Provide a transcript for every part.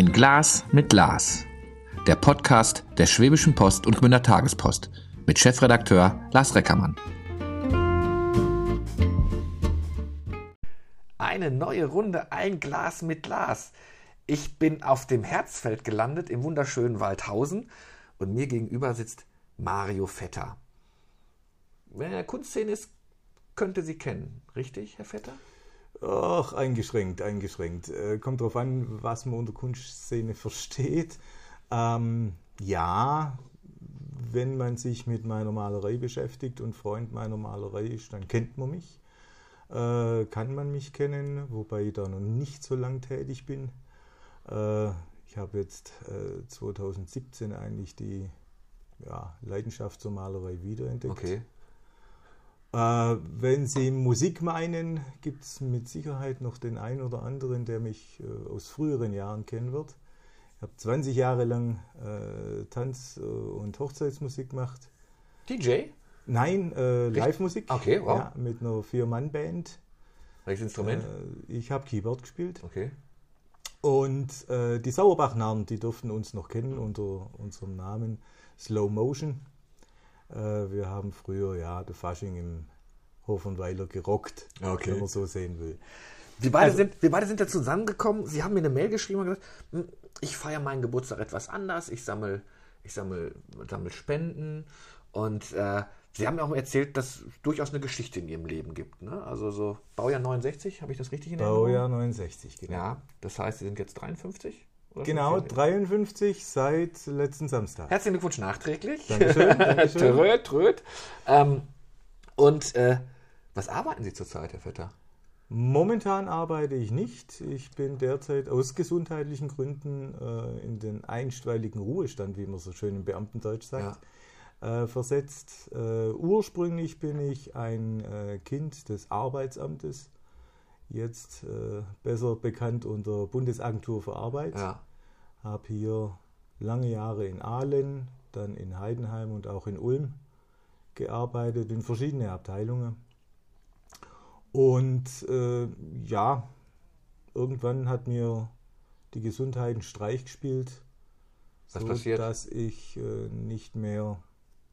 Ein Glas mit Glas. Der Podcast der Schwäbischen Post und Gmünder Tagespost mit Chefredakteur Lars Reckermann. Eine neue Runde, ein Glas mit Glas. Ich bin auf dem Herzfeld gelandet im wunderschönen Waldhausen und mir gegenüber sitzt Mario Vetter. Wenn er in der Kunstszene ist, könnte sie kennen. Richtig, Herr Vetter? Ach, eingeschränkt, eingeschränkt. Äh, kommt darauf an, was man unter Kunstszene versteht. Ähm, ja, wenn man sich mit meiner Malerei beschäftigt und Freund meiner Malerei ist, dann kennt man mich. Äh, kann man mich kennen, wobei ich da noch nicht so lang tätig bin. Äh, ich habe jetzt äh, 2017 eigentlich die ja, Leidenschaft zur Malerei wiederentdeckt. Okay. Äh, wenn Sie Musik meinen, gibt es mit Sicherheit noch den einen oder anderen, der mich äh, aus früheren Jahren kennen wird. Ich habe 20 Jahre lang äh, Tanz- äh, und Hochzeitsmusik gemacht. DJ? Nein, äh, Live-Musik. Okay, wow. Ja, mit einer Vier-Mann-Band. Welches Instrument? Äh, ich habe Keyboard gespielt. okay. Und die Sauerbach-Narren, die durften uns noch kennen unter unserem Namen Slow Motion. Äh, wir haben früher ja der Fasching im Hofenweiler gerockt, Okay. wenn man so sehen will. Wir beide, Also- sind, wir beide sind da zusammengekommen. Sie haben mir eine Mail geschrieben und gesagt, "Hm, ich feiere meinen Geburtstag etwas anders. Ich sammle ich sammel, sammel Spenden. Und äh, Sie haben mir auch erzählt, dass es durchaus eine Geschichte in Ihrem Leben gibt. Ne? Also so Baujahr 69, habe ich das richtig in Erinnerung? Baujahr 69, genau. Ja, das heißt, Sie sind jetzt 53? Oder Genau, 50? 53 seit letzten Samstag. Herzlichen Glückwunsch nachträglich. Dankeschön, Dankeschön. tröd, tröd. Ähm, und äh, was arbeiten Sie zurzeit, Herr Vetter? Momentan arbeite ich nicht. Ich bin derzeit aus gesundheitlichen Gründen äh, in den einstweiligen Ruhestand, wie man so schön im Beamtendeutsch sagt, äh, versetzt. Äh, ursprünglich bin ich ein äh, Kind des Arbeitsamtes, jetzt äh, besser bekannt unter Bundesagentur für Arbeit. Ja. Habe hier lange Jahre in Aalen, dann in Heidenheim und auch in Ulm gearbeitet, in verschiedene Abteilungen. Und äh, ja, irgendwann hat mir die Gesundheit einen Streich gespielt, so dass ich äh, nicht mehr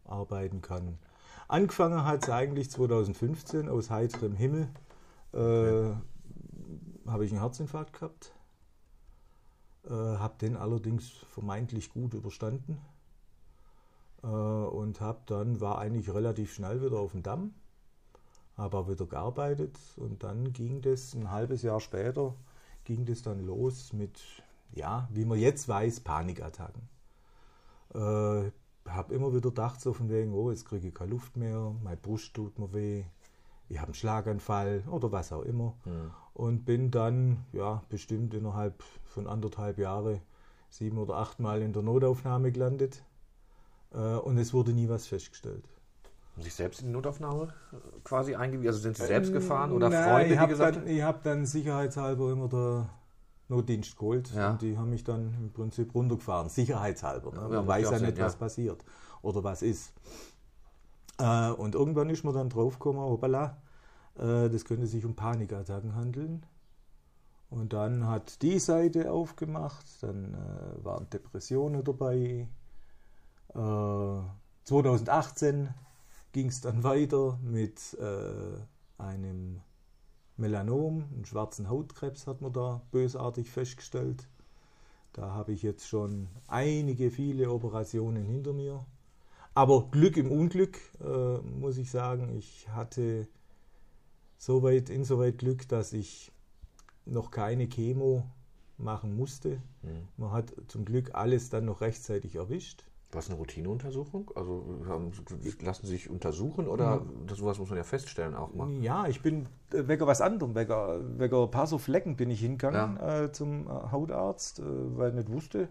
arbeiten kann. Angefangen hat es eigentlich 2015 aus heiterem Himmel. Äh, Habe ich einen Herzinfarkt gehabt. Äh, habe den allerdings vermeintlich gut überstanden. Äh, und habe dann, war eigentlich relativ schnell wieder auf dem Damm. Habe auch wieder gearbeitet und dann ging das ein halbes Jahr später, ging das dann los mit, ja, wie man jetzt weiß, Panikattacken. Äh, habe immer wieder gedacht, so von wegen, oh, jetzt kriege ich keine Luft mehr, meine Brust tut mir weh, ich habe einen Schlaganfall oder was auch immer. Und bin dann, ja, bestimmt innerhalb von anderthalb Jahren sieben oder acht Mal in der Notaufnahme gelandet. Äh, und es wurde nie was festgestellt. Haben Sie sich selbst in die Notaufnahme äh, quasi eingewiesen? Also sind Sie selbst gefahren oder Nein, Freunde, ich hab gesagt dann? Ich habe dann sicherheitshalber immer der Notdienst geholt Ja. und die haben mich dann im Prinzip runtergefahren, sicherheitshalber. Ne? Ja, Man macht weiß ja ja nicht, Sinn, was ja. passiert oder was ist. Äh, und irgendwann ist man dann draufgekommen, hoppala, äh, das könnte sich um Panikattacken handeln. Und dann hat die Seite aufgemacht, dann äh, waren Depressionen dabei. Äh, 2018 ging es dann weiter mit äh, einem Melanom, einen schwarzen Hautkrebs hat man da bösartig festgestellt. Da habe ich jetzt schon einige, viele Operationen hinter mir. Aber Glück im Unglück, äh, muss ich sagen. Ich hatte soweit, insoweit Glück, dass ich noch keine Chemo machen musste. Man hat zum Glück alles dann noch rechtzeitig erwischt. Was eine Routineuntersuchung? Also haben, lassen Sie sich untersuchen oder das, sowas muss man ja feststellen auch mal. Ja, ich bin äh, wegen was anderem, wegen, wegen ein paar so Flecken bin ich hingegangen äh, zum äh, Hautarzt, äh, weil ich nicht wusste,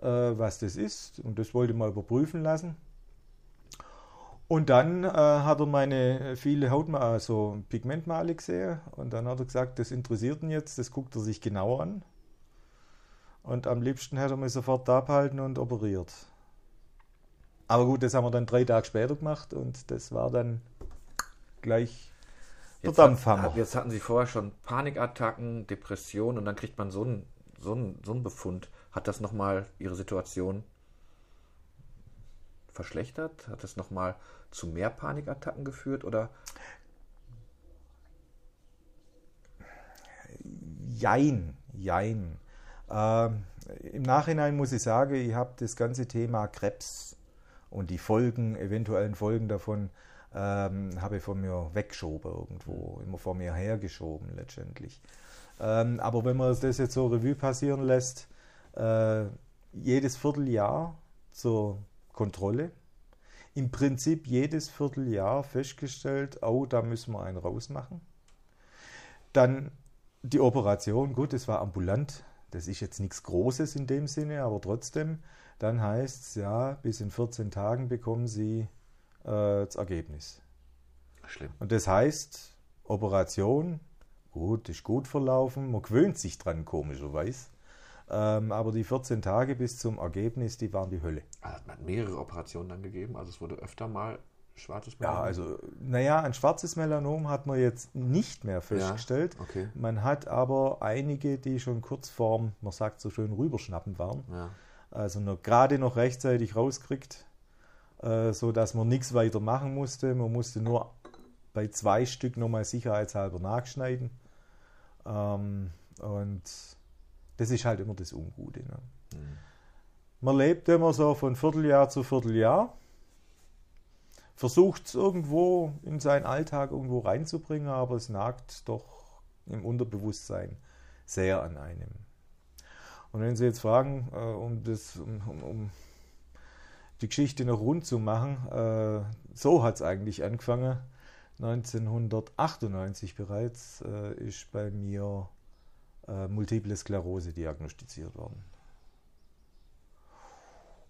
äh, was das ist und das wollte ich mal überprüfen lassen. Und dann äh, hat er meine viele Haut, also Pigmentmale gesehen und dann hat er gesagt, das interessiert ihn jetzt, das guckt er sich genauer an. Und am liebsten hätte er mich sofort abhalten und operiert. Aber gut, das haben wir dann drei Tage später gemacht und das war dann gleich der Dampfhammer. Hat, jetzt hatten Sie vorher schon Panikattacken, Depressionen und dann kriegt man so einen, so einen, so einen Befund. Hat das nochmal Ihre Situation verschlechtert? Hat das nochmal zu mehr Panikattacken geführt oder? Jein, jein. Ähm, Im Nachhinein muss ich sagen, ich habe das ganze Thema Krebs und die Folgen, eventuellen Folgen davon, ähm, habe ich von mir weggeschoben irgendwo, immer vor mir hergeschoben letztendlich. Ähm, aber wenn man das jetzt so Revue passieren lässt, äh, jedes Vierteljahr zur Kontrolle, im Prinzip jedes Vierteljahr festgestellt, oh, da müssen wir einen rausmachen. Dann die Operation, gut, das war ambulant, das ist jetzt nichts Großes in dem Sinne, aber trotzdem, dann heißt es, ja, bis in 14 Tagen bekommen Sie äh, das Ergebnis. Schlimm. Und das heißt, Operation, gut, ist gut verlaufen, man gewöhnt sich dran, komischerweise. Ähm, aber die 14 Tage bis zum Ergebnis, die waren die Hölle. Also man hat mehrere Operationen dann gegeben, also es wurde öfter mal schwarzes Ja, Melanom. also, naja, ein schwarzes Melanom hat man jetzt nicht mehr festgestellt. okay. Man hat aber einige, die schon kurz vorm, man sagt so schön, rüberschnappen waren. Ja. Also noch, gerade noch rechtzeitig rauskriegt, äh, so dass man nichts weiter machen musste. Man musste nur bei zwei Stück nochmal sicherheitshalber nachschneiden. Ähm, und das ist halt immer das Ungute. Ne? Man lebt immer so von Vierteljahr zu Vierteljahr, versucht es irgendwo in seinen Alltag irgendwo reinzubringen, aber es nagt doch im Unterbewusstsein sehr an einem. Und wenn Sie jetzt fragen, äh, um, das, um, um, um die Geschichte noch rund zu machen, äh, so hat es eigentlich angefangen. 1998 bereits äh, ist bei mir äh, Multiple Sklerose diagnostiziert worden.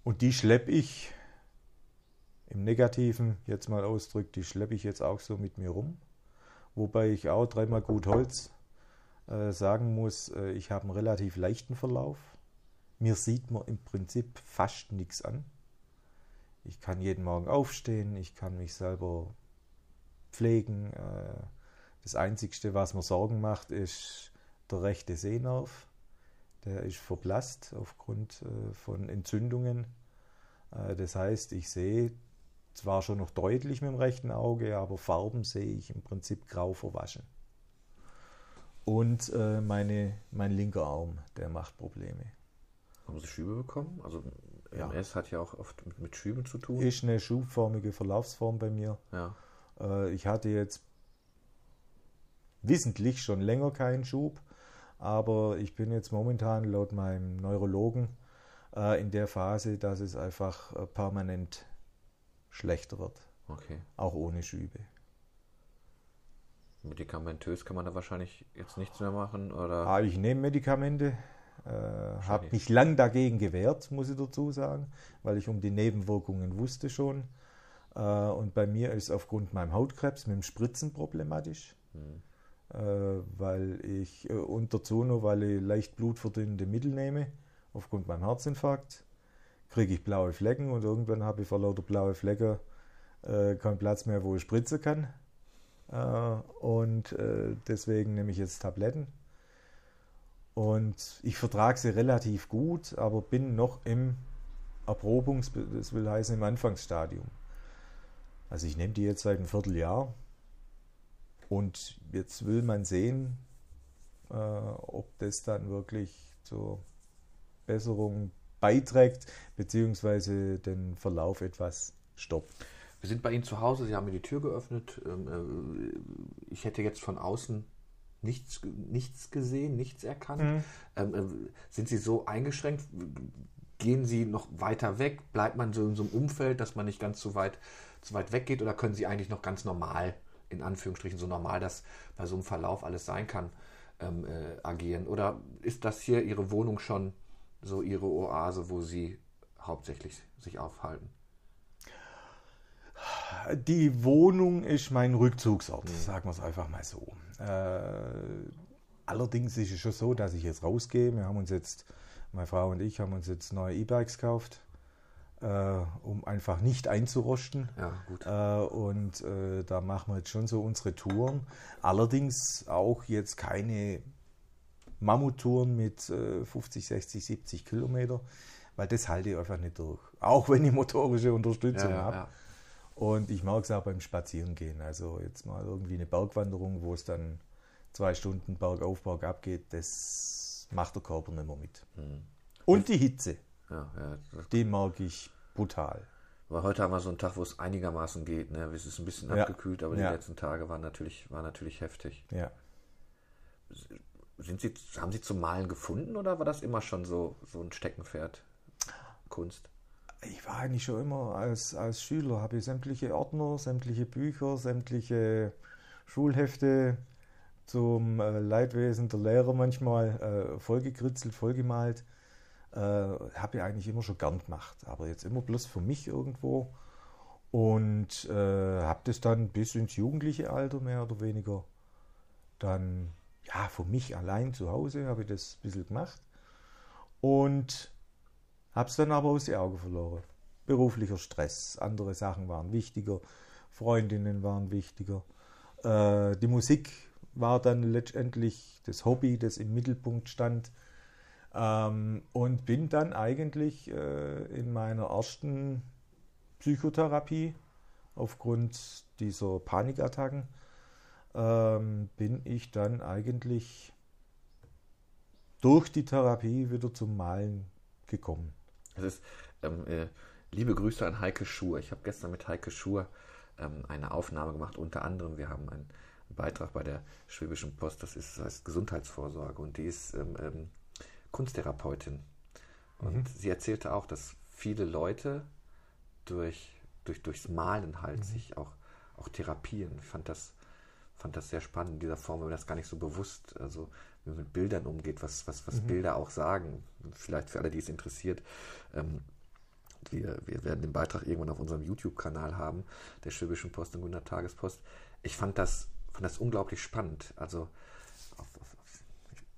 Und die schleppe ich im Negativen jetzt mal ausdrückt, die schleppe ich jetzt auch so mit mir rum. Wobei ich auch dreimal gut Holz äh, sagen muss, äh, ich habe einen relativ leichten Verlauf. Mir sieht man im Prinzip fast nichts an. Ich kann jeden Morgen aufstehen, ich kann mich selber pflegen. Äh, das Einzige, was mir Sorgen macht, ist der rechte Sehnerv. Der ist verblasst aufgrund äh, von Entzündungen. Äh, das heißt, ich sehe zwar schon noch deutlich mit dem rechten Auge, aber Farben sehe ich im Prinzip grau verwaschen. Und äh, meine, mein linker Arm, der macht Probleme. Haben Sie Schübe bekommen? Also Ja. MS hat ja auch oft mit, mit Schüben zu tun. Ist eine schubförmige Verlaufsform bei mir. ja. Ich hatte jetzt wissentlich schon länger keinen Schub, aber ich bin jetzt momentan laut meinem Neurologen äh, in der Phase, dass es einfach äh, permanent schlechter wird, Okay. auch ohne Schübe. Medikamentös kann man da wahrscheinlich jetzt nichts mehr machen oder? Ah, ich nehme Medikamente, äh, habe mich lang dagegen gewehrt, muss ich dazu sagen, weil ich um die Nebenwirkungen wusste schon. Äh, und bei mir ist aufgrund meinem Hautkrebs mit dem Spritzen problematisch, äh, weil ich äh, und dazu noch, weil ich leicht blutverdünnende Mittel nehme, aufgrund meinem Herzinfarkt, kriege ich blaue Flecken und irgendwann habe ich vor lauter blaue Flecken äh, keinen Platz mehr, wo ich spritzen kann. Äh, und äh, deswegen nehme ich jetzt Tabletten. Und ich vertrage sie relativ gut, aber bin noch im Erprobungs-, das will heißen im Anfangsstadium. Also ich nehme die jetzt seit einem Vierteljahr und jetzt will man sehen, äh, ob das dann wirklich zur Besserung beiträgt, beziehungsweise den Verlauf etwas stoppt. Wir sind bei Ihnen zu Hause, Sie haben mir die Tür geöffnet. Ähm, äh, Ich hätte jetzt von außen nichts, nichts gesehen, nichts erkannt. Mhm. Ähm, äh, Sind Sie so eingeschränkt? Gehen Sie noch weiter weg? Bleibt man so in so einem Umfeld, dass man nicht ganz so weit, so weit weggeht? Oder können Sie eigentlich noch ganz normal, in Anführungsstrichen so normal, dass bei so einem Verlauf alles sein kann, ähm, äh, agieren? Oder ist das hier Ihre Wohnung schon so Ihre Oase, wo Sie hauptsächlich sich aufhalten? Die Wohnung ist mein Rückzugsort, sagen wir es einfach mal so. Äh, allerdings ist es schon so, dass ich jetzt rausgehe. Wir haben uns jetzt, meine Frau und ich haben uns jetzt neue E-Bikes gekauft, äh, um einfach nicht einzurosten. Ja. Äh, und äh, da machen wir jetzt schon so unsere Touren. Allerdings auch jetzt keine Mammuttouren mit äh, 50, 60, 70 Kilometer, weil das halte ich einfach nicht durch. Auch wenn ich motorische Unterstützung Ja, ja, habe. Und ich mag es auch beim Spazierengehen. Also jetzt mal irgendwie eine Bergwanderung, wo es dann zwei Stunden bergauf, bergab geht, das macht der Körper nicht mehr mit. Mhm. Und die Hitze, Ja, ja. die mag ich brutal. Aber heute haben wir so einen Tag, wo es einigermaßen geht. Ne? Es ist ein bisschen Ja. abgekühlt, aber die letzten Tage waren natürlich, waren natürlich heftig. Ja. Sind Sie, haben Sie zum Malen gefunden oder war das immer schon so, so ein Steckenpferd? Kunst? Ich war eigentlich schon immer als, als Schüler, habe ich sämtliche Ordner, sämtliche Bücher, sämtliche Schulhefte zum äh, Leidwesen der Lehrer manchmal äh, vollgekritzelt, vollgemalt. Äh, habe ich eigentlich immer schon gern gemacht, aber jetzt immer bloß für mich irgendwo. Und äh, habe das dann bis ins jugendliche Alter mehr oder weniger dann, ja, für mich allein zu Hause habe ich das ein bisschen gemacht. Und habe es dann aber aus den Augen verloren. Beruflicher Stress, andere Sachen waren wichtiger, Freundinnen waren wichtiger. Äh, die Musik war dann letztendlich das Hobby, das im Mittelpunkt stand. Ähm, und bin dann eigentlich äh, in meiner ersten Psychotherapie aufgrund dieser Panikattacken ähm, bin ich dann eigentlich durch die Therapie wieder zum Malen gekommen. Es ist, ähm, äh, liebe Grüße an Heike Schur. Ich habe gestern mit Heike Schur ähm, eine Aufnahme gemacht. Unter anderem, wir haben einen Beitrag bei der Schwäbischen Post, das ist das heißt Gesundheitsvorsorge und die ist ähm, ähm, Kunsttherapeutin. Und sie erzählte auch, dass viele Leute durch, durch, durchs Malen halt sich auch, auch therapieren. Ich fand das, fand das sehr spannend in dieser Form, wenn man das gar nicht so bewusst, also wie man mit Bildern umgeht, was, was, was Bilder auch sagen. Vielleicht für alle, die es interessiert. Ähm, wir, wir werden den Beitrag irgendwann auf unserem YouTube-Kanal haben, der Schwäbischen Post und Gunter Tagespost. Ich fand das, fand das unglaublich spannend. Also, auf, auf, auf,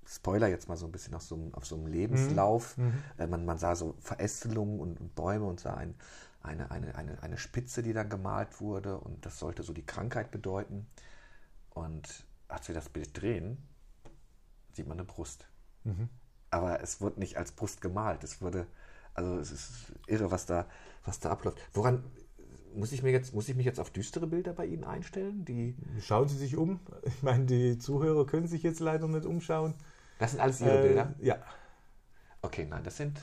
ich spoiler jetzt mal so ein bisschen auf so einem, auf so einem Lebenslauf. Äh, man, man sah so Verästelungen und, und Bäume und sah ein, eine, eine, eine, eine Spitze, die dann gemalt wurde und das sollte so die Krankheit bedeuten. Und als wir das Bild drehen, sieht man eine Brust. Aber es wurde nicht als Brust gemalt. Es wurde, also es ist irre, was da, was da abläuft. Woran muss ich mir jetzt, muss ich mich jetzt auf düstere Bilder bei Ihnen einstellen? Die, Schauen Sie sich um. Ich meine, die Zuhörer können sich jetzt leider nicht umschauen. Das sind alles Ihre Äh, Bilder? Ja. Okay, nein, das sind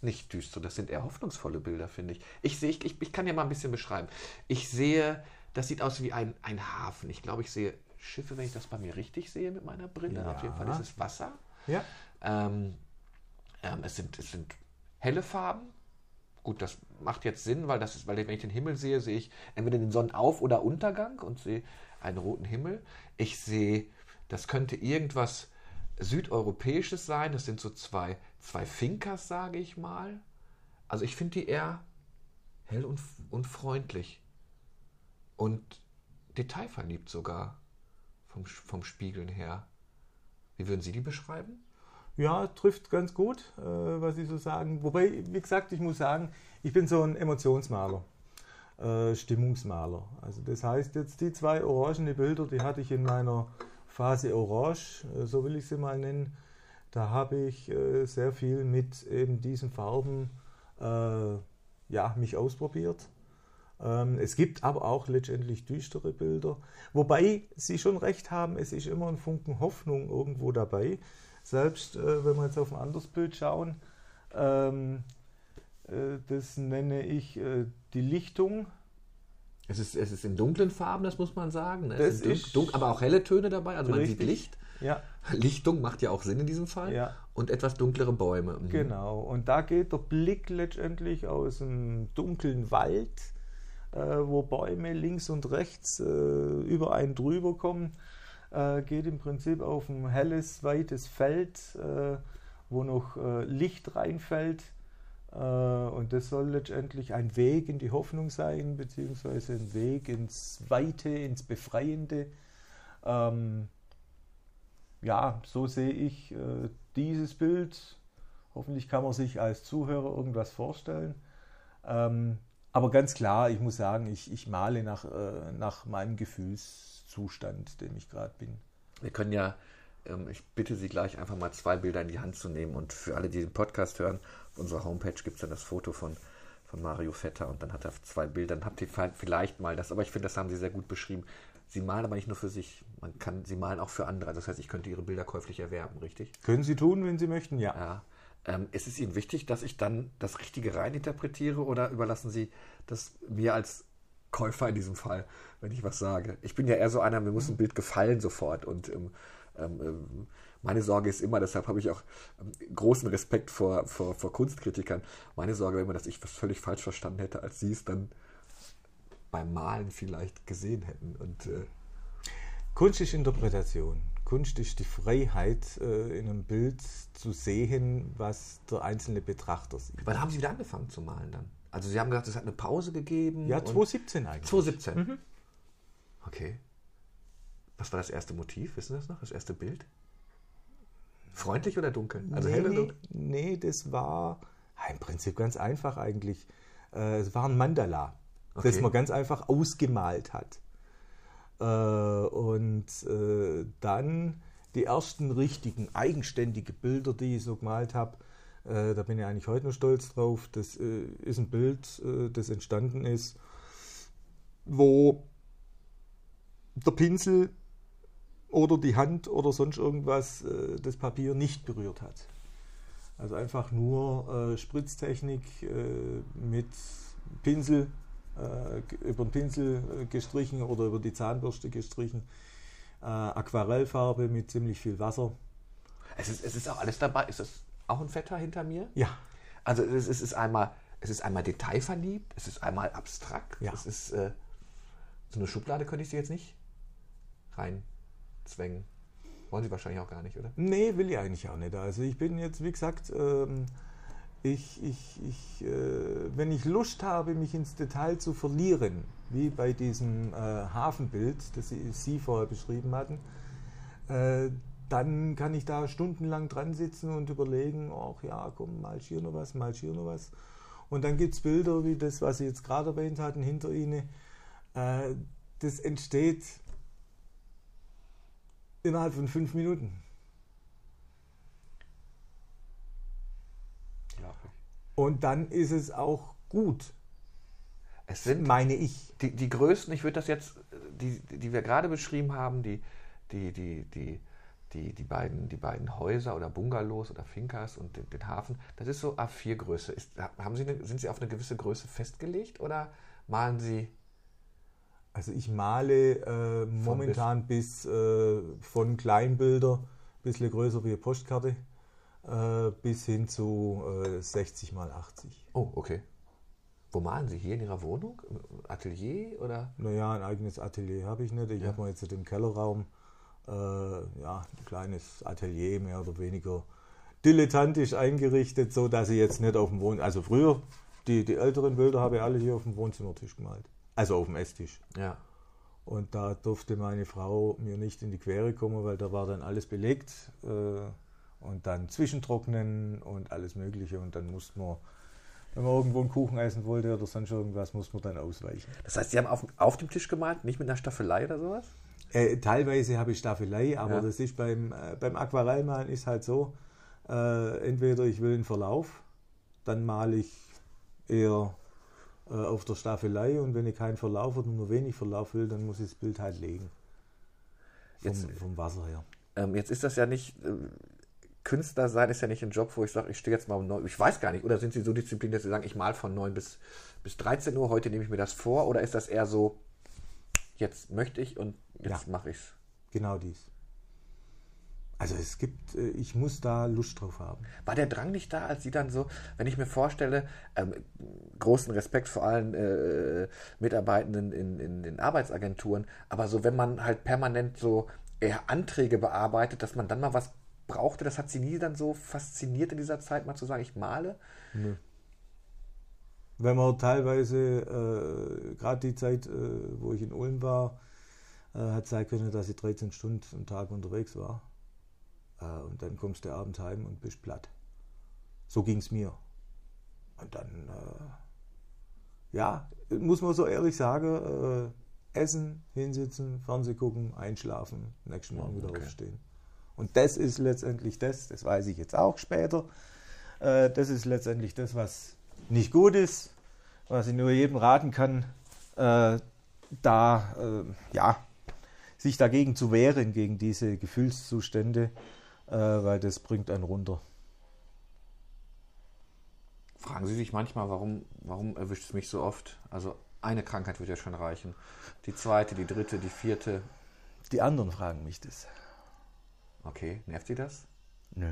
nicht düstere, das sind eher hoffnungsvolle Bilder, finde ich. Ich sehe, ich, ich kann ja mal ein bisschen beschreiben. Ich sehe, das sieht aus wie ein, ein Hafen. Ich glaube, ich sehe Schiffe, wenn ich das bei mir richtig sehe mit meiner Brille. Ja. Auf jeden Fall ist es Wasser. Ja. Ähm, ähm, es, sind, es sind helle Farben. Gut, das macht jetzt Sinn, weil das ist, weil wenn ich den Himmel sehe, sehe ich entweder den Sonnenauf- oder Untergang und sehe einen roten Himmel. Ich sehe, das könnte irgendwas Südeuropäisches sein. Das sind so zwei, zwei Finkers, sage ich mal. Also ich finde die eher hell und, und freundlich. Und detailverliebt sogar. Vom, vom Spiegeln her. Wie würden Sie die beschreiben? Ja, trifft ganz gut, äh, was Sie so sagen. Wobei, wie gesagt, ich muss sagen, ich bin so ein Emotionsmaler, äh, Stimmungsmaler. Also das heißt jetzt, die zwei orangene Bilder, die hatte ich in meiner Phase Orange, äh, so will ich sie mal nennen. Da habe ich äh, sehr viel mit eben diesen Farben äh, ja, mich ausprobiert. Ähm, es gibt aber auch letztendlich düstere Bilder. Wobei Sie schon recht haben, es ist immer ein Funken Hoffnung irgendwo dabei. Selbst wenn wir jetzt auf ein anderes Bild schauen, ähm, äh, das nenne ich die Lichtung. Es ist, es ist in dunklen Farben, das muss man sagen. ne? Das Es dun- ist- dun- aber auch helle Töne dabei. Also man Richtig. sieht Licht. Ja, Lichtung macht ja auch Sinn in diesem Fall. Ja. Und etwas dunklere Bäume. Mhm. genau. Und da geht der Blick letztendlich aus einem dunklen Wald, äh, wo Bäume links und rechts äh, über einen drüber kommen, äh, geht im Prinzip auf ein helles, weites Feld, äh, wo noch äh, Licht reinfällt. Äh, und das soll letztendlich ein Weg in die Hoffnung sein, beziehungsweise ein Weg ins Weite, ins Befreiende. Ähm, ja, so sehe ich äh, dieses Bild. Hoffentlich kann man sich als Zuhörer irgendwas vorstellen. Ähm, aber ganz klar, ich muss sagen, ich, ich male nach, äh, nach meinem Gefühlszustand, dem ich gerade bin. Wir können ja ich bitte Sie gleich einfach mal zwei Bilder in die Hand zu nehmen und für alle, die den Podcast hören, auf unserer Homepage gibt es dann das Foto von, von Mario Vetter und dann hat er zwei Bilder. Dann habt ihr vielleicht mal das, aber ich finde, das haben Sie sehr gut beschrieben. Sie malen aber nicht nur für sich, man kann, Sie malen auch für andere. Das heißt, ich könnte Ihre Bilder käuflich erwerben, richtig? Können Sie tun, wenn Sie möchten, ja. Ja. Ähm, ist es Ihnen wichtig, dass ich dann das Richtige reininterpretiere oder überlassen Sie das mir als Käufer in diesem Fall, wenn ich was sage? Ich bin ja eher so einer, mir muss ein Bild gefallen sofort und ähm, ähm, ähm meine Sorge ist immer, deshalb habe ich auch ähm, großen Respekt vor, vor, vor Kunstkritikern. Meine Sorge wäre immer, dass ich was völlig falsch verstanden hätte, als Sie es dann beim Malen vielleicht gesehen hätten. Und, äh Kunst ist Interpretation. Kunst ist die Freiheit, äh, in einem Bild zu sehen, was der einzelne Betrachter sieht. Wann haben Sie wieder angefangen zu malen dann? Also Sie haben gesagt, es hat eine Pause gegeben. Ja, 2017 eigentlich. 2017. Mhm. Okay. Was war das erste Motiv? Wissen Sie das noch? Das erste Bild? Freundlich oder dunkel? Also nee, hell oder dunkel? Nee, das war im Prinzip ganz einfach eigentlich. Äh, es war ein Mandala, okay. das man ganz einfach ausgemalt hat. Äh, und äh, dann die ersten richtigen, eigenständigen Bilder, die ich so gemalt habe, da bin ich eigentlich heute noch stolz drauf. Das ist ein Bild, das entstanden ist, wo der Pinsel oder die Hand oder sonst irgendwas das Papier nicht berührt hat. Also einfach nur Spritztechnik mit Pinsel äh, über den Pinsel äh, gestrichen oder über die Zahnbürste gestrichen. Äh, Aquarellfarbe mit ziemlich viel Wasser. Es ist, es ist auch alles dabei. Ist das auch ein Vetter hinter mir? Ja. Also es ist, es ist einmal, es ist einmal detailverliebt, es ist einmal abstrakt. Ja. Es ist äh, so eine Schublade könnte ich sie jetzt nicht reinzwängen. Wollen Sie wahrscheinlich auch gar nicht, oder? Nee, will ich eigentlich auch nicht. Also ich bin jetzt, wie gesagt, ähm, ich, ich, ich, äh, wenn ich Lust habe, mich ins Detail zu verlieren, wie bei diesem äh, Hafenbild, das Sie, Sie, vorher beschrieben hatten, äh, dann kann ich da stundenlang dran sitzen und überlegen, ach ja, komm, mal hier noch was, mal hier noch was. Und dann gibt es Bilder wie das, was Sie jetzt gerade erwähnt hatten, hinter Ihnen. Äh, das entsteht innerhalb von fünf Minuten. Und dann ist es auch gut. Es sind, meine ich. Die, die größten, ich würde das jetzt, die, die wir gerade beschrieben haben, die, die, die, die, die, die, beiden, die beiden Häuser oder Bungalows oder Fincas und den, den Hafen, das ist so A4-Größe. Haben Sie eine, sind Sie auf eine gewisse Größe festgelegt oder malen Sie? Also ich male äh, momentan bis, äh, von Kleinbilder, ein bisschen größer wie eine Postkarte äh, bis hin zu äh, 60 mal 80. Oh, okay. Wo malen Sie? Hier in Ihrer Wohnung? Atelier oder? Naja, ein eigenes Atelier habe ich nicht. Ich ja. habe mir jetzt den Kellerraum, äh, ja, ein kleines Atelier mehr oder weniger dilettantisch eingerichtet, so dass ich jetzt nicht auf dem Wohn... Also früher, die, die älteren Bilder habe ich alle hier auf dem Wohnzimmertisch gemalt. Also auf dem Esstisch. Ja. Und da durfte meine Frau mir nicht in die Quere kommen, weil da war dann alles belegt. Äh, und dann zwischentrocknen und alles Mögliche. Und dann musste man, wenn man irgendwo einen Kuchen essen wollte oder sonst irgendwas, muss man dann ausweichen. Das heißt, Sie haben auf, auf dem Tisch gemalt, nicht mit einer Staffelei oder sowas? Äh, teilweise habe ich Staffelei, aber ja. das ist beim, äh, beim Aquarellmalen ist halt so, äh, entweder ich will einen Verlauf, dann male ich eher äh, auf der Staffelei und wenn ich keinen Verlauf oder nur wenig Verlauf will, dann muss ich das Bild halt legen. Vom, jetzt, vom Wasser her. Ähm, jetzt ist das ja nicht, äh, Künstler sein ist ja nicht ein Job, wo ich sage, ich stehe jetzt mal um 9 Ich weiß gar nicht. Oder sind Sie so diszipliniert, dass Sie sagen, ich mal von 9 bis, bis 13 Uhr, heute nehme ich mir das vor? Oder ist das eher so, jetzt möchte ich und jetzt ja, mache ich es? Genau dies. Also es gibt, äh, ich muss da Lust drauf haben. War der Drang nicht da, als Sie dann so, wenn ich mir vorstelle, ähm, großen Respekt vor allen äh, Mitarbeitenden in, in den Arbeitsagenturen, aber so, wenn man halt permanent so eher Anträge bearbeitet, dass man dann mal was brauchte, das hat sie nie dann so fasziniert in dieser Zeit, mal zu sagen, ich male? Nö. Wenn man teilweise, äh, gerade die Zeit, äh, wo ich in Ulm war, äh, hat sein können, dass ich 13 Stunden am Tag unterwegs war. Äh, und dann kommst du abends heim und bist platt. So ging es mir. Und dann, äh, ja, muss man so ehrlich sagen, äh, essen, hinsitzen, Fernseh gucken, einschlafen, nächsten Morgen wieder okay. aufstehen. Und das ist letztendlich das, das weiß ich jetzt auch später, äh, das ist letztendlich das, was nicht gut ist, was ich nur jedem raten kann, äh, da äh, ja, sich dagegen zu wehren, gegen diese Gefühlszustände, äh, weil das bringt einen runter. Fragen Sie sich manchmal, warum, warum erwischt es mich so oft? Also eine Krankheit wird ja schon reichen. Die zweite, die dritte, die vierte. Die anderen fragen mich das. Okay, nervt Sie das? Nö.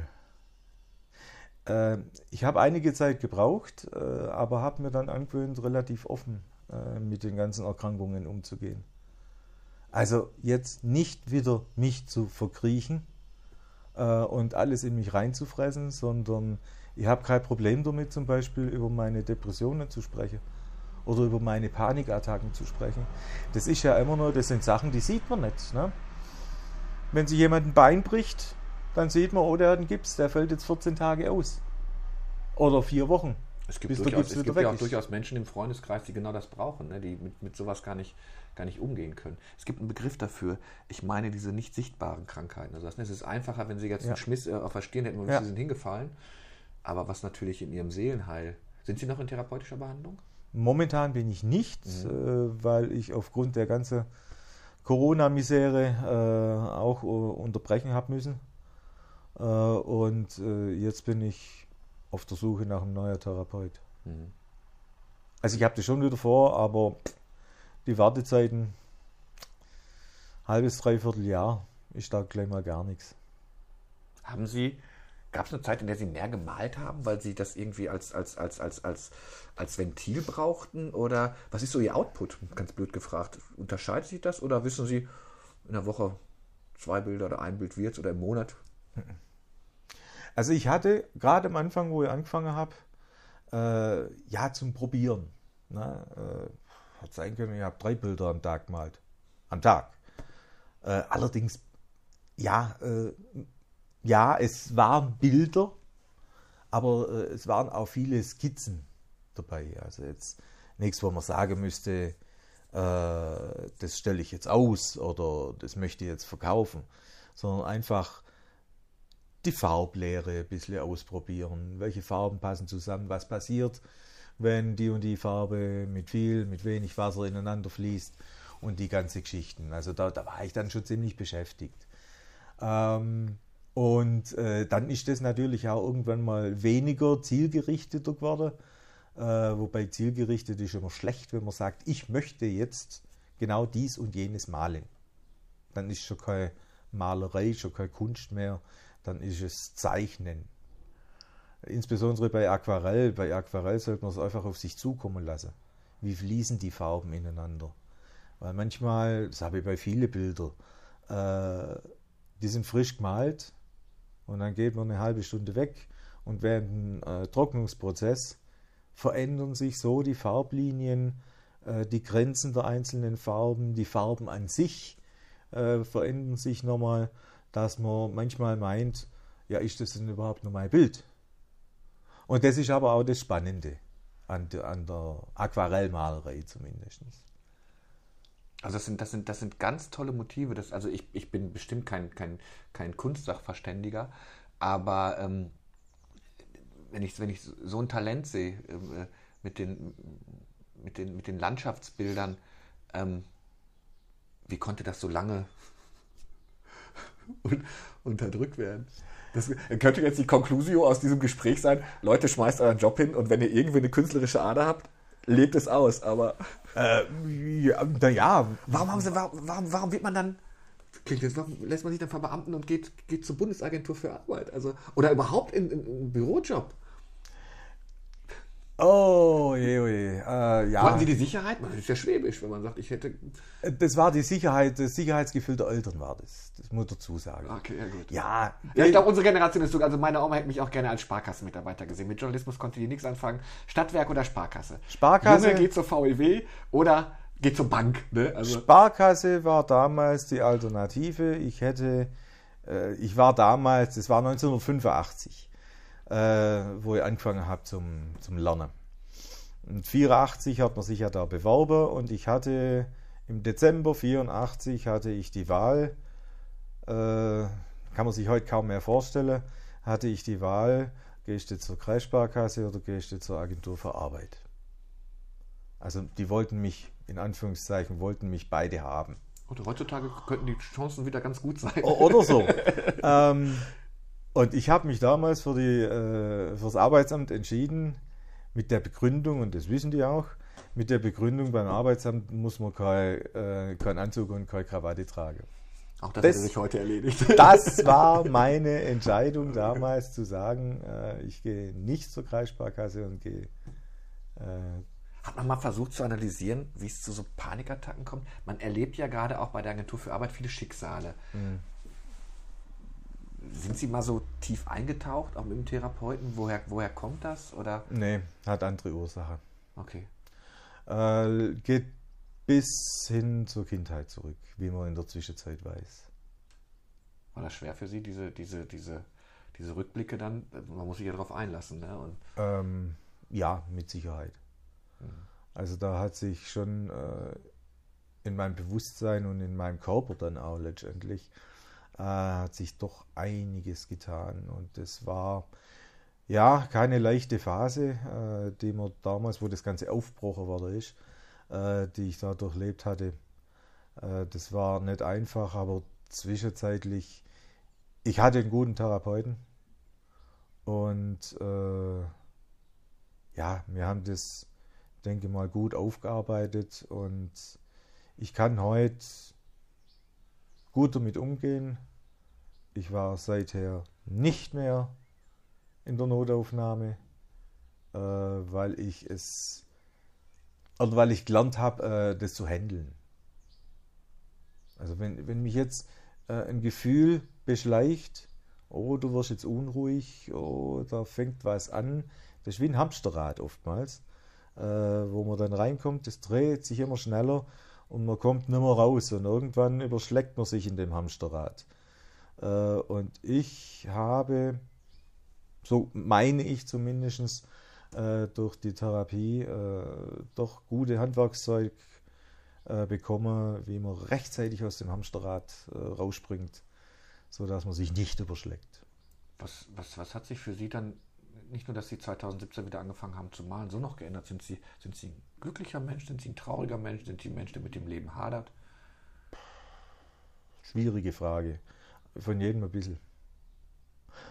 Äh, ich habe einige Zeit gebraucht, äh, aber habe mir dann angewöhnt, relativ offen äh, mit den ganzen Erkrankungen umzugehen. Also jetzt nicht wieder mich zu verkriechen äh, und alles in mich reinzufressen, sondern ich habe kein Problem damit, zum Beispiel über meine Depressionen zu sprechen oder über meine Panikattacken zu sprechen. Das ist ja immer nur, das sind Sachen, die sieht man nicht. Ne? Wenn sich jemand ein Bein bricht, dann sieht man, oh, der hat einen Gips, der fällt jetzt 14 Tage aus. Oder vier Wochen. Es gibt, durchaus, es gibt ja auch durchaus Menschen im Freundeskreis, die genau das brauchen, ne? die mit, mit sowas gar nicht, gar nicht umgehen können. Es gibt einen Begriff dafür. Ich meine diese nicht sichtbaren Krankheiten. Also das, es ist einfacher, wenn Sie jetzt ja. einen Schmiss äh, auf der Stirn hätten und ja. Sie sind hingefallen. Aber was natürlich in Ihrem Seelenheil. Sind Sie noch in therapeutischer Behandlung? Momentan bin ich nicht, mhm. äh, weil ich aufgrund der ganzen Corona-Misere äh, auch äh, unterbrechen habe müssen. Äh, und äh, jetzt bin ich auf der Suche nach einem neuen Therapeut. Mhm. Also ich habe das schon wieder vor, aber die Wartezeiten, halbes, dreiviertel Jahr, ist da gleich mal gar nichts. Haben Sie Gab es eine Zeit, in der Sie mehr gemalt haben, weil Sie das irgendwie als, als, als, als, als, als Ventil brauchten? Oder was ist so Ihr Output? Ganz blöd gefragt. Unterscheidet sich das oder wissen Sie in der Woche zwei Bilder oder ein Bild wird oder im Monat? Also ich hatte gerade am Anfang, wo ich angefangen habe, äh, ja zum Probieren. Ne? Äh, hat sein können, ich habe drei Bilder am Tag gemalt. Am Tag. Äh, allerdings, ja, äh, ja, es waren Bilder, aber äh, es waren auch viele Skizzen dabei. Also jetzt nichts, wo man sagen müsste, äh, das stelle ich jetzt aus oder das möchte ich jetzt verkaufen, sondern einfach die Farblehre ein bisschen ausprobieren. Welche Farben passen zusammen? Was passiert, wenn die und die Farbe mit viel, mit wenig Wasser ineinander fließt und die ganze Geschichten. Also da, da war ich dann schon ziemlich beschäftigt. Ähm, und äh, dann ist das natürlich auch irgendwann mal weniger zielgerichteter geworden. Äh, wobei zielgerichtet ist immer schlecht, wenn man sagt, ich möchte jetzt genau dies und jenes malen. Dann ist schon keine Malerei, schon keine Kunst mehr, dann ist es Zeichnen. Insbesondere bei Aquarell. Bei Aquarell sollte man es einfach auf sich zukommen lassen. Wie fließen die Farben ineinander? Weil manchmal, das habe ich bei vielen Bildern, äh, die sind frisch gemalt, und dann geht man eine halbe Stunde weg und während dem äh, Trocknungsprozess verändern sich so die Farblinien, äh, die Grenzen der einzelnen Farben, die Farben an sich äh, verändern sich nochmal, dass man manchmal meint, ja, ist das denn überhaupt nur mein Bild? Und das ist aber auch das Spannende an der, an der Aquarellmalerei zumindest. Also das sind, das sind, das sind ganz tolle Motive. Das, also ich, ich bin bestimmt kein, kein, kein Kunstsachverständiger, aber ähm, wenn, ich, wenn ich so ein Talent sehe äh, mit, den, mit, den, mit den Landschaftsbildern, ähm, wie konnte das so lange unterdrückt werden? Das könnte jetzt die Konklusio aus diesem Gespräch sein, Leute, schmeißt euren Job hin und wenn ihr irgendwie eine künstlerische Ader habt, lebt es aus, aber. Äh, ja, naja. Warum, haben sie, warum, warum, wird man dann. Warum lässt man sich dann verbeamten und geht, geht zur Bundesagentur für Arbeit? Also, oder überhaupt in, in, in Bürojob? Oh je, oh je. Äh, ja. Wollten Sie die Sicherheit? Das ist ja schwäbisch, wenn man sagt, ich hätte. Das war die Sicherheit, das Sicherheitsgefühl der Eltern war das. Das muss ich dazu sagen. Okay, ja gut. Ja, ja ich glaube, unsere Generation ist so. Also meine Oma hätte mich auch gerne als Sparkassenmitarbeiter gesehen. Mit Journalismus konnte die nichts anfangen. Stadtwerk oder Sparkasse? Sparkasse. Junge geht zur VEW oder geht zur Bank. Ne? Also Sparkasse war damals die Alternative. Ich hätte, äh, ich war damals, das war 1985 äh, wo ich angefangen habe zum, zum Lernen. Und 84 hat man sich ja da beworben und ich hatte im Dezember 84 hatte ich die Wahl, äh, kann man sich heute kaum mehr vorstellen, hatte ich die Wahl, gehst du zur Kreissparkasse oder gehst du zur Agentur für Arbeit. Also die wollten mich, in Anführungszeichen, wollten mich beide haben. Oder heutzutage könnten die Chancen wieder ganz gut sein. Oder so. ähm, und ich habe mich damals für die, äh, fürs Arbeitsamt entschieden, mit der Begründung, und das wissen die auch, mit der Begründung, beim Arbeitsamt muss man kein, äh, keinen Anzug und keine Krawatte tragen. Auch das, das hätte sich heute erledigt. Das war meine Entscheidung damals zu sagen, äh, ich gehe nicht zur Kreissparkasse und gehe. Äh, Hat man mal versucht zu analysieren, wie es zu so Panikattacken kommt? Man erlebt ja gerade auch bei der Agentur für Arbeit viele Schicksale. Mhm. Sind Sie mal so tief eingetaucht, auch mit dem Therapeuten? Woher, woher kommt das? Oder? Nee, hat andere Ursache. Okay. Äh, geht bis hin zur Kindheit zurück, wie man in der Zwischenzeit weiß. War das schwer für Sie, diese, diese, diese, diese Rückblicke dann? Man muss sich ja darauf einlassen. Ne? Und ähm, ja, mit Sicherheit. Mhm. Also da hat sich schon äh, in meinem Bewusstsein und in meinem Körper dann auch letztendlich äh, hat sich doch einiges getan. Und es war ja keine leichte Phase, äh, die man damals, wo das Ganze aufgebrochen worden ist, äh, die ich da durchlebt hatte. Äh, das war nicht einfach, aber zwischenzeitlich, ich hatte einen guten Therapeuten und äh, ja, wir haben das, denke mal, gut aufgearbeitet und ich kann heute gut damit umgehen. Ich war seither nicht mehr in der Notaufnahme, äh, weil ich es oder weil ich gelernt habe, äh, das zu handeln. Also wenn, wenn mich jetzt äh, ein Gefühl beschleicht, oh, du wirst jetzt unruhig, oh, da fängt was an, das ist wie ein Hamsterrad oftmals, äh, wo man dann reinkommt, das dreht sich immer schneller und man kommt nicht mehr raus und irgendwann überschlägt man sich in dem Hamsterrad. Äh, und ich habe, so meine ich zumindest, äh, durch die Therapie äh, doch gute Handwerkszeug bekommen, wie man rechtzeitig aus dem Hamsterrad rausspringt, sodass man sich nicht überschlägt. Was, was, was hat sich für Sie dann, nicht nur, dass Sie 2017 wieder angefangen haben zu malen, so noch geändert? Sind Sie, sind Sie ein glücklicher Mensch? Sind Sie ein trauriger Mensch? Sind Sie ein Mensch, der mit dem Leben hadert? Schwierige Frage. Von jedem ein bisschen.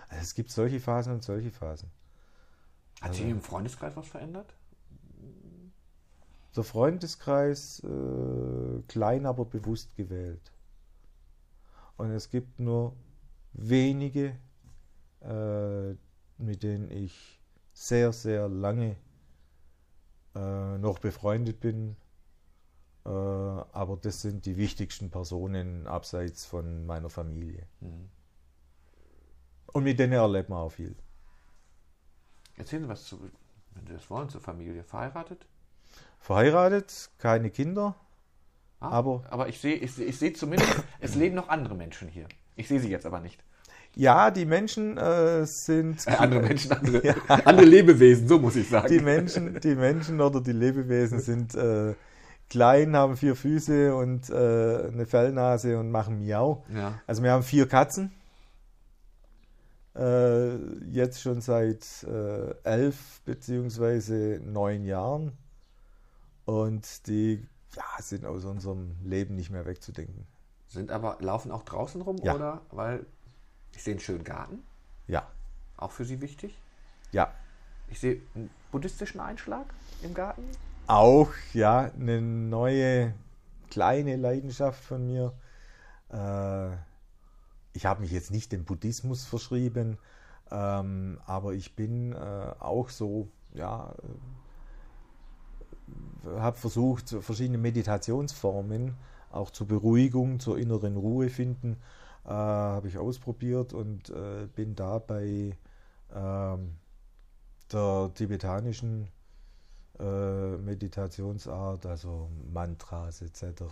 Also es gibt solche Phasen und solche Phasen. Hat sich im Freundeskreis was verändert? Der Freundeskreis äh, klein, aber bewusst gewählt. Und es gibt nur wenige, äh, mit denen ich sehr, sehr lange äh, noch befreundet bin. Äh, aber das sind die wichtigsten Personen abseits von meiner Familie. Mhm. Und mit denen erlebt man auch viel. Erzählen Sie was zu, wenn Sie das wollen, zur Familie. Verheiratet? Verheiratet, keine Kinder. Ah, aber, aber ich sehe ich, ich seh zumindest, es leben noch andere Menschen hier. Ich sehe sie jetzt aber nicht. Ja, die Menschen äh, sind. Äh, andere Menschen, andere, ja. andere, Lebewesen, so muss ich sagen. Die Menschen, die Menschen oder die Lebewesen sind äh, klein, haben vier Füße und äh, eine Fellnase und machen Miau. Ja. Also wir haben vier Katzen äh, jetzt schon seit äh, elf beziehungsweise neun Jahren. Und die ja, sind aus unserem Leben nicht mehr wegzudenken. Sind aber, laufen auch draußen rum, ja. oder? Weil ich sehe einen schönen Garten. Ja. Auch für Sie wichtig? Ja. Ich sehe einen buddhistischen Einschlag im Garten. Auch, ja, eine neue kleine Leidenschaft von mir. Äh, ich habe mich jetzt nicht dem Buddhismus verschrieben, ähm, aber ich bin äh, auch so, ja, äh, habe versucht, verschiedene Meditationsformen auch zur Beruhigung, zur inneren Ruhe finden, äh, habe ich ausprobiert und äh, bin da bei ähm, der tibetanischen äh, Meditationsart, also Mantras etc.,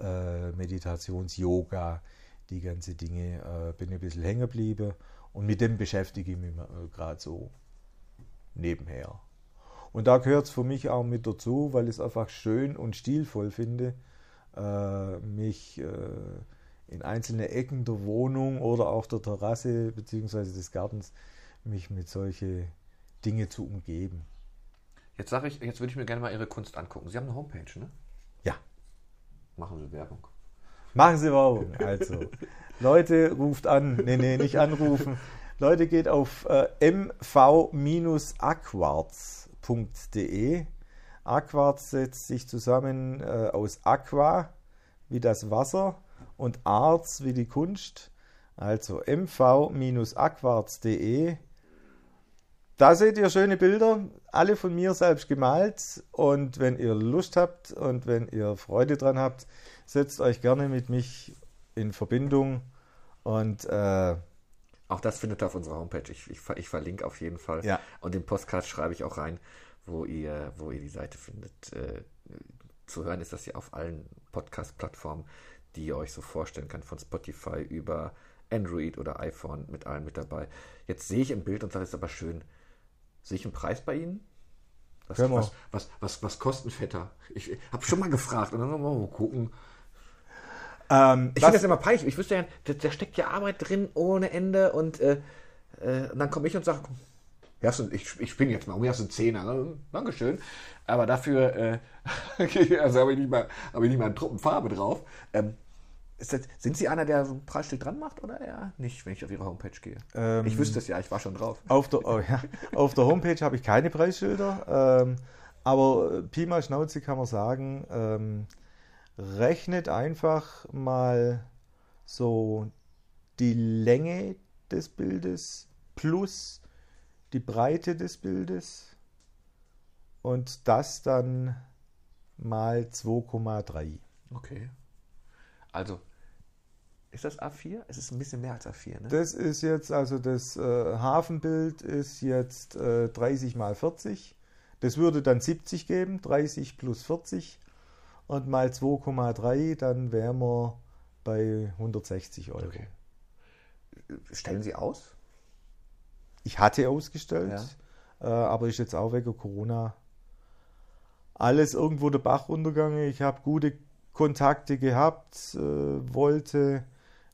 äh, Meditations-Yoga, die ganze Dinge, äh, bin ein bisschen hängen geblieben und mit dem beschäftige ich mich äh, gerade so nebenher. Und da gehört es für mich auch mit dazu, weil ich es einfach schön und stilvoll finde, äh, mich äh, in einzelne Ecken der Wohnung oder auch der Terrasse bzw. des Gartens mich mit solche Dinge zu umgeben. Jetzt sage ich, jetzt würde ich mir gerne mal Ihre Kunst angucken. Sie haben eine Homepage, ne? Ja, Machen Sie Werbung. machen Sie Werbung. Also, Leute, ruft an. Nee, nee, nicht anrufen. Leute, geht auf äh, mv-aquarz.de. Aquarz setzt sich zusammen äh, aus Aqua, wie das Wasser, und Arts, wie die Kunst. Also mv-aquarz.de. Da seht ihr schöne Bilder, alle von mir selbst gemalt. Und wenn ihr Lust habt und wenn ihr Freude dran habt, setzt euch gerne mit mich in Verbindung. Und äh, Auch das findet ihr auf unserer Homepage. Ich, ich, ich verlinke auf jeden Fall. Ja. Und den Postcard schreibe ich auch rein, wo ihr, wo ihr die Seite findet. Äh, zu hören ist das ja auf allen Podcast-Plattformen, die ihr euch so vorstellen könnt, von Spotify über Android oder iPhone, mit allen mit dabei. Jetzt sehe ich im Bild und sage, ist aber schön. Sehe ich einen Preis bei Ihnen? Was, wir. was, was, was, was kostet ein Fetter? Ich habe schon mal gefragt und dann mal gucken. ähm, Ich finde das immer peinlich. Ich wüsste ja, da, da steckt ja Arbeit drin ohne Ende und, äh, äh, und dann komme ich und sage, ja, ich, ich spinne jetzt mal, um, ja, so ein Zehner. Ne? Dankeschön. Aber dafür äh, also habe ich, nicht mal- habe ich nicht mal einen Truppen Farbe drauf. Ähm, das, sind Sie einer, der so ein Preisschild dran macht oder eher nicht, wenn ich auf Ihre Homepage gehe? Ähm, ich wüsste es ja, ich war schon drauf. Auf der, oh ja, auf der Homepage habe ich keine Preisschilder, ähm, aber äh, Pi mal Schnauze kann man sagen, ähm, rechnet einfach mal so die Länge des Bildes plus die Breite des Bildes und das dann mal 2,3. Okay. Also, ist das A4? Es ist ein bisschen mehr als A4, ne? Das ist jetzt, also das äh, Hafenbild ist jetzt äh, 30 mal 40. Das würde dann 70 geben, 30 plus 40 und mal 2,3, dann wären wir bei 160 Euro. Okay. Stellen Sie aus? Ich hatte ausgestellt, äh, aber ist jetzt auch wegen Corona alles irgendwo der Bach runtergegangen. Ich habe gute Kontakte gehabt, äh, wollte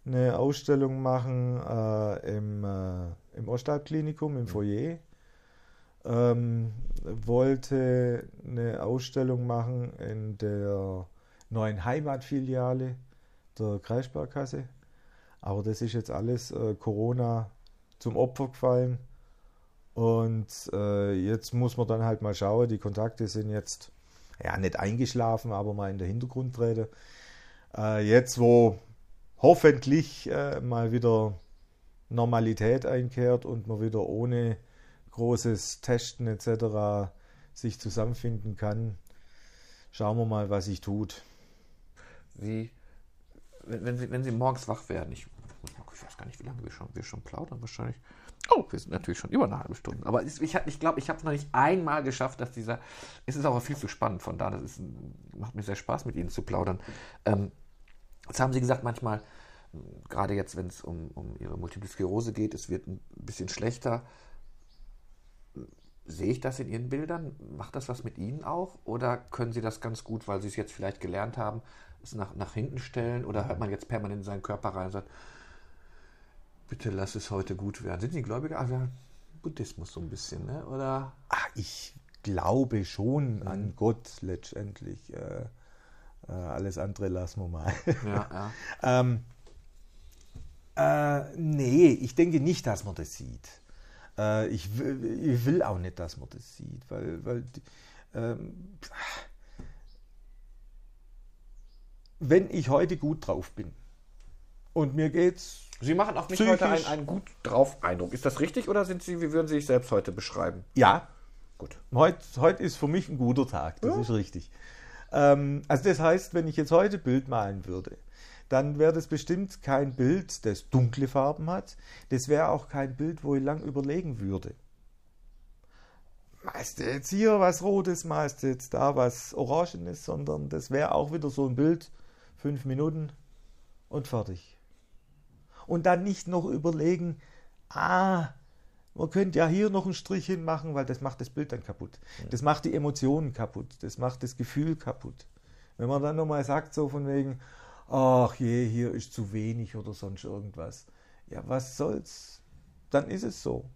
eine Ausstellung machen äh, im, äh, im Ostalbklinikum, im Foyer. Ähm, wollte eine Ausstellung machen in der neuen Heimatfiliale der Kreissparkasse. Aber das ist jetzt alles äh, Corona zum Opfer gefallen. Und äh, jetzt muss man dann halt mal schauen. Die Kontakte sind jetzt ja nicht eingeschlafen, aber mal in der Hintergrund treten. Äh, jetzt, wo hoffentlich äh, mal wieder Normalität einkehrt und man wieder ohne großes Testen etc. sich zusammenfinden kann, schauen wir mal, was sich tut. Sie, wenn, wenn, Sie, wenn Sie morgens wach werden, ich, ich weiß gar nicht, wie lange wir schon, wir schon plaudern, wahrscheinlich. Oh, wir sind natürlich schon über eine halbe Stunde. Aber ich, hab- ich glaube, ich habe es noch nicht einmal geschafft, dass dieser. Es ist aber viel zu spannend von da. Das ist, macht mir sehr Spaß, mit Ihnen zu plaudern. Ähm, jetzt haben Sie gesagt, manchmal, gerade jetzt, wenn es um, um Ihre Multiple Sklerose geht, es wird ein bisschen schlechter. Sehe ich das in Ihren Bildern? Macht das was mit Ihnen auch? Oder können Sie das ganz gut, weil Sie es jetzt vielleicht gelernt haben, es nach, nach hinten stellen? Oder hört man jetzt permanent in seinen Körper rein und sagt, bitte lass es heute gut werden? Sind Sie Gläubiger? Also Buddhismus so ein bisschen, ne? Oder? Ach, ich glaube schon an Gott letztendlich. Äh, äh, alles andere lassen wir mal. Ja, ja. ähm, äh, nee, ich denke nicht, dass man das sieht. Äh, ich, will, ich will auch nicht, dass man das sieht, weil, weil ähm, wenn ich heute gut drauf bin und mir geht's Sie machen auf mich Psychisch. heute einen, einen gut drauf Eindruck. Ist das richtig oder sind Sie, wie würden Sie sich selbst heute beschreiben? ja, Gut. Heute, heute ist für mich ein guter Tag, das ist richtig. Ähm, also das heißt, wenn ich jetzt heute Bild malen würde, dann wäre das bestimmt kein Bild, das dunkle Farben hat. Das wäre auch kein Bild, wo ich lang überlegen würde. Malst du jetzt hier was Rotes, malst du jetzt da was Orangenes, sondern das wäre auch wieder so ein Bild, fünf Minuten und fertig. Und dann nicht noch überlegen, ah, man könnte ja hier noch einen Strich hinmachen, weil das macht das Bild dann kaputt. Das macht die Emotionen kaputt. Das macht das Gefühl kaputt. Wenn man dann nochmal sagt, so von wegen, ach je, hier ist zu wenig oder sonst irgendwas. Ja, was soll's? Dann ist es so.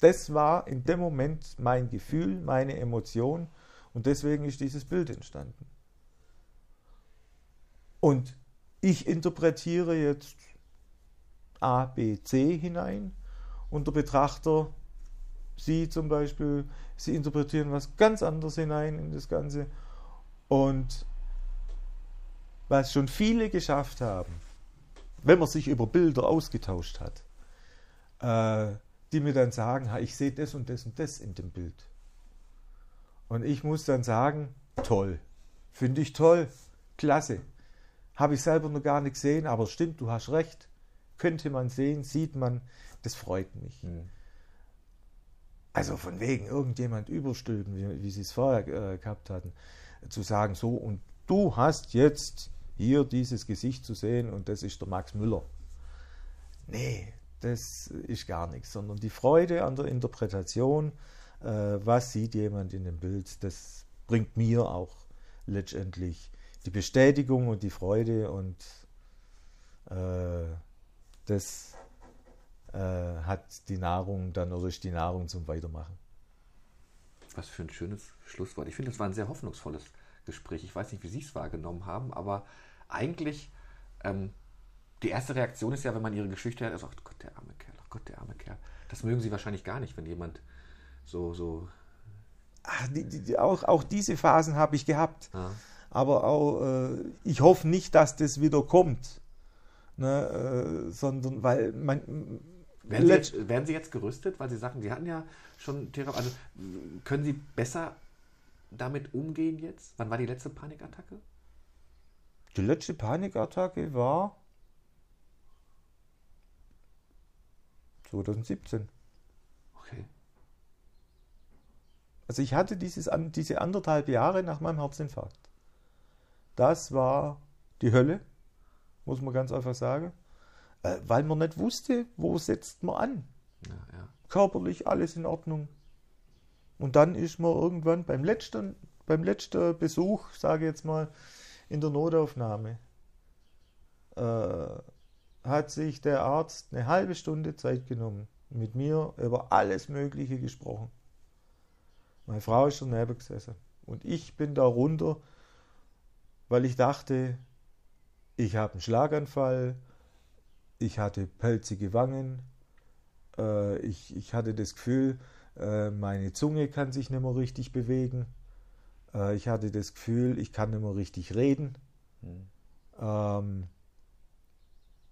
Das war in dem Moment mein Gefühl, meine Emotion und deswegen ist dieses Bild entstanden. Und ich interpretiere jetzt A, B, C hinein und der Betrachter, Sie zum Beispiel, Sie interpretieren was ganz anderes hinein in das Ganze. Und was schon viele geschafft haben, wenn man sich über Bilder ausgetauscht hat, äh, die mir dann sagen, ich sehe das und das und das in dem Bild. Und ich muss dann sagen, toll, finde ich toll, klasse. Habe ich selber noch gar nicht gesehen, aber stimmt, du hast recht. Könnte man sehen, sieht man, das freut mich. Mhm. Also von wegen irgendjemand überstülpen, wie, wie sie es vorher äh, gehabt hatten, zu sagen, so und du hast jetzt hier dieses Gesicht zu sehen und das ist der Max Müller. Nee, das ist gar nichts, sondern die Freude an der Interpretation, äh, was sieht jemand in dem Bild, das bringt mir auch letztendlich die Bestätigung und die Freude und äh, das äh, hat die Nahrung dann oder ist die Nahrung zum Weitermachen. Was für ein schönes Schlusswort. Ich finde, das war ein sehr hoffnungsvolles Gespräch. Ich weiß nicht, wie Sie es wahrgenommen haben, aber eigentlich ähm, die erste Reaktion ist ja, wenn man Ihre Geschichte hört, ist, oh Gott, der arme Kerl, Gott, der arme Kerl. Das mögen Sie wahrscheinlich gar nicht, wenn jemand so, so. Ach, die, die, auch, auch diese Phasen habe ich gehabt. Ah. Aber auch, äh, ich hoffe nicht, dass das wieder kommt. Ne, äh, sondern weil man. Werden Sie, jetzt, werden Sie, jetzt, gerüstet? Weil Sie sagen, Sie hatten ja schon Therapie. Also können Sie besser damit umgehen jetzt? Wann war die letzte Panikattacke? Die letzte Panikattacke war 2017. Okay. Also ich hatte dieses, diese anderthalb Jahre nach meinem Herzinfarkt. Das war die Hölle, muss man ganz einfach sagen. Äh, weil man nicht wusste, wo setzt man an. Ja, ja. Körperlich alles in Ordnung. Und dann ist man irgendwann beim letzten, beim letzten Besuch, sage ich jetzt mal, in der Notaufnahme, äh, hat sich der Arzt eine halbe Stunde Zeit genommen, mit mir über alles Mögliche gesprochen. Meine Frau ist daneben gesessen. Und ich bin da runter, weil ich dachte, ich habe einen Schlaganfall, ich hatte pelzige Wangen, äh, ich, ich hatte das Gefühl, äh, meine Zunge kann sich nicht mehr richtig bewegen. Äh, ich hatte das Gefühl, ich kann nicht mehr richtig reden. Mhm. Ähm,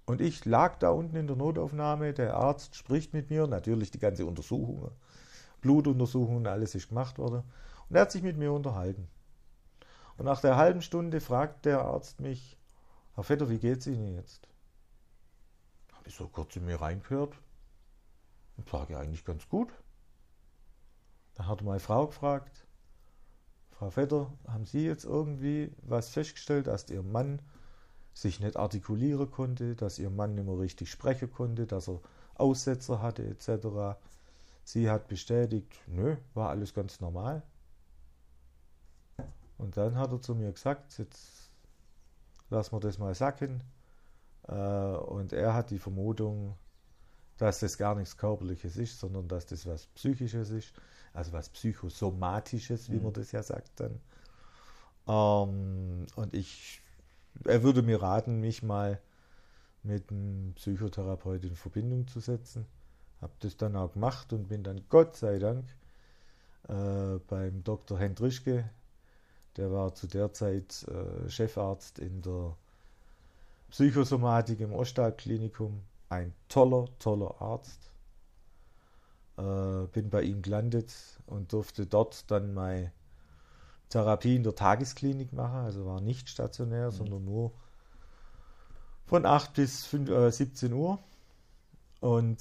und ich lag da unten in der Notaufnahme, der Arzt spricht mit mir, natürlich die ganze Untersuchung, Blutuntersuchung, alles ist gemacht worden. Und er hat sich mit mir unterhalten. Und nach der halben Stunde fragt der Arzt mich, Herr Vetter, wie geht's Ihnen jetzt? Habe ich so kurz in mir reingehört und sage eigentlich ganz gut. Dann hat meine Frau gefragt, Frau Vetter, haben Sie jetzt irgendwie was festgestellt, dass Ihr Mann sich nicht artikulieren konnte, dass ihr Mann nicht mehr richtig sprechen konnte, dass er Aussetzer hatte etc. Sie hat bestätigt, nö, war alles ganz normal. Und dann hat er zu mir gesagt, jetzt lassen wir das mal sacken. Äh, und er hat die Vermutung, dass das gar nichts Körperliches ist, sondern dass das was Psychisches ist, also was Psychosomatisches, wie mhm. man das ja sagt dann. Ähm, und ich er würde mir raten, mich mal mit einem Psychotherapeut in Verbindung zu setzen. Habe das dann auch gemacht und bin dann Gott sei Dank äh, beim Dr. Hendrischke, der war zu der Zeit äh, Chefarzt in der Psychosomatik im Ostalklinikum. Ein toller, toller Arzt. Äh, bin bei ihm gelandet und durfte dort dann meine Therapie in der Tagesklinik mache, also war nicht stationär, mhm. sondern nur von 8 bis 5, äh, 17 Uhr. Und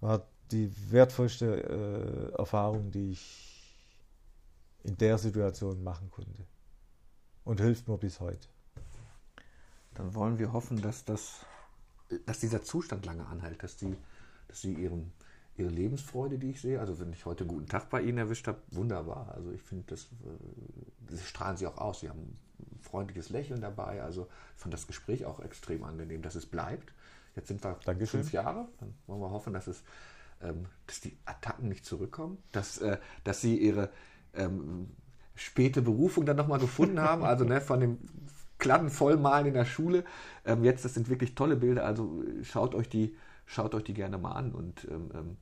war die wertvollste äh, Erfahrung, die ich in der Situation machen konnte. Und hilft mir bis heute. Dann wollen wir hoffen, dass, das, dass dieser Zustand lange anhält, dass, die, dass sie ihren ihre Lebensfreude, die ich sehe. Also wenn ich heute einen guten Tag bei Ihnen erwischt habe, wunderbar. Also ich finde, das, äh, das strahlen Sie auch aus. Sie haben freundliches Lächeln dabei. Also ich fand das Gespräch auch extrem angenehm, dass es bleibt. Jetzt sind wir Dankeschön. fünf Jahre. Dann wollen wir hoffen, dass es ähm, dass die Attacken nicht zurückkommen, dass, äh, dass sie ihre ähm, späte Berufung dann nochmal gefunden haben, also ne, von dem Kladden vollmalen in der Schule. Ähm, jetzt, das sind wirklich tolle Bilder, also schaut euch die, schaut euch die gerne mal an und ähm, ähm,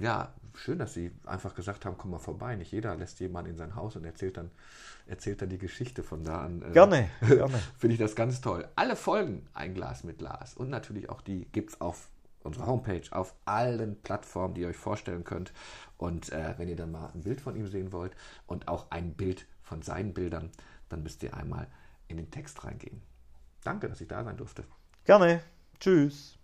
ja, schön, dass sie einfach gesagt haben, komm mal vorbei. Nicht jeder lässt jemanden in sein Haus und erzählt dann, erzählt dann die Geschichte von da an. Äh, Gerne, gerne. Finde ich das ganz toll. Alle Folgen Ein Glas mit Glas und natürlich auch die gibt es auf unserer Homepage, auf allen Plattformen, die ihr euch vorstellen könnt. Und äh, wenn ihr dann mal ein Bild von ihm sehen wollt und auch ein Bild von seinen Bildern, dann müsst ihr einmal in den Text reingehen. Danke, dass ich da sein durfte. Gerne. Tschüss.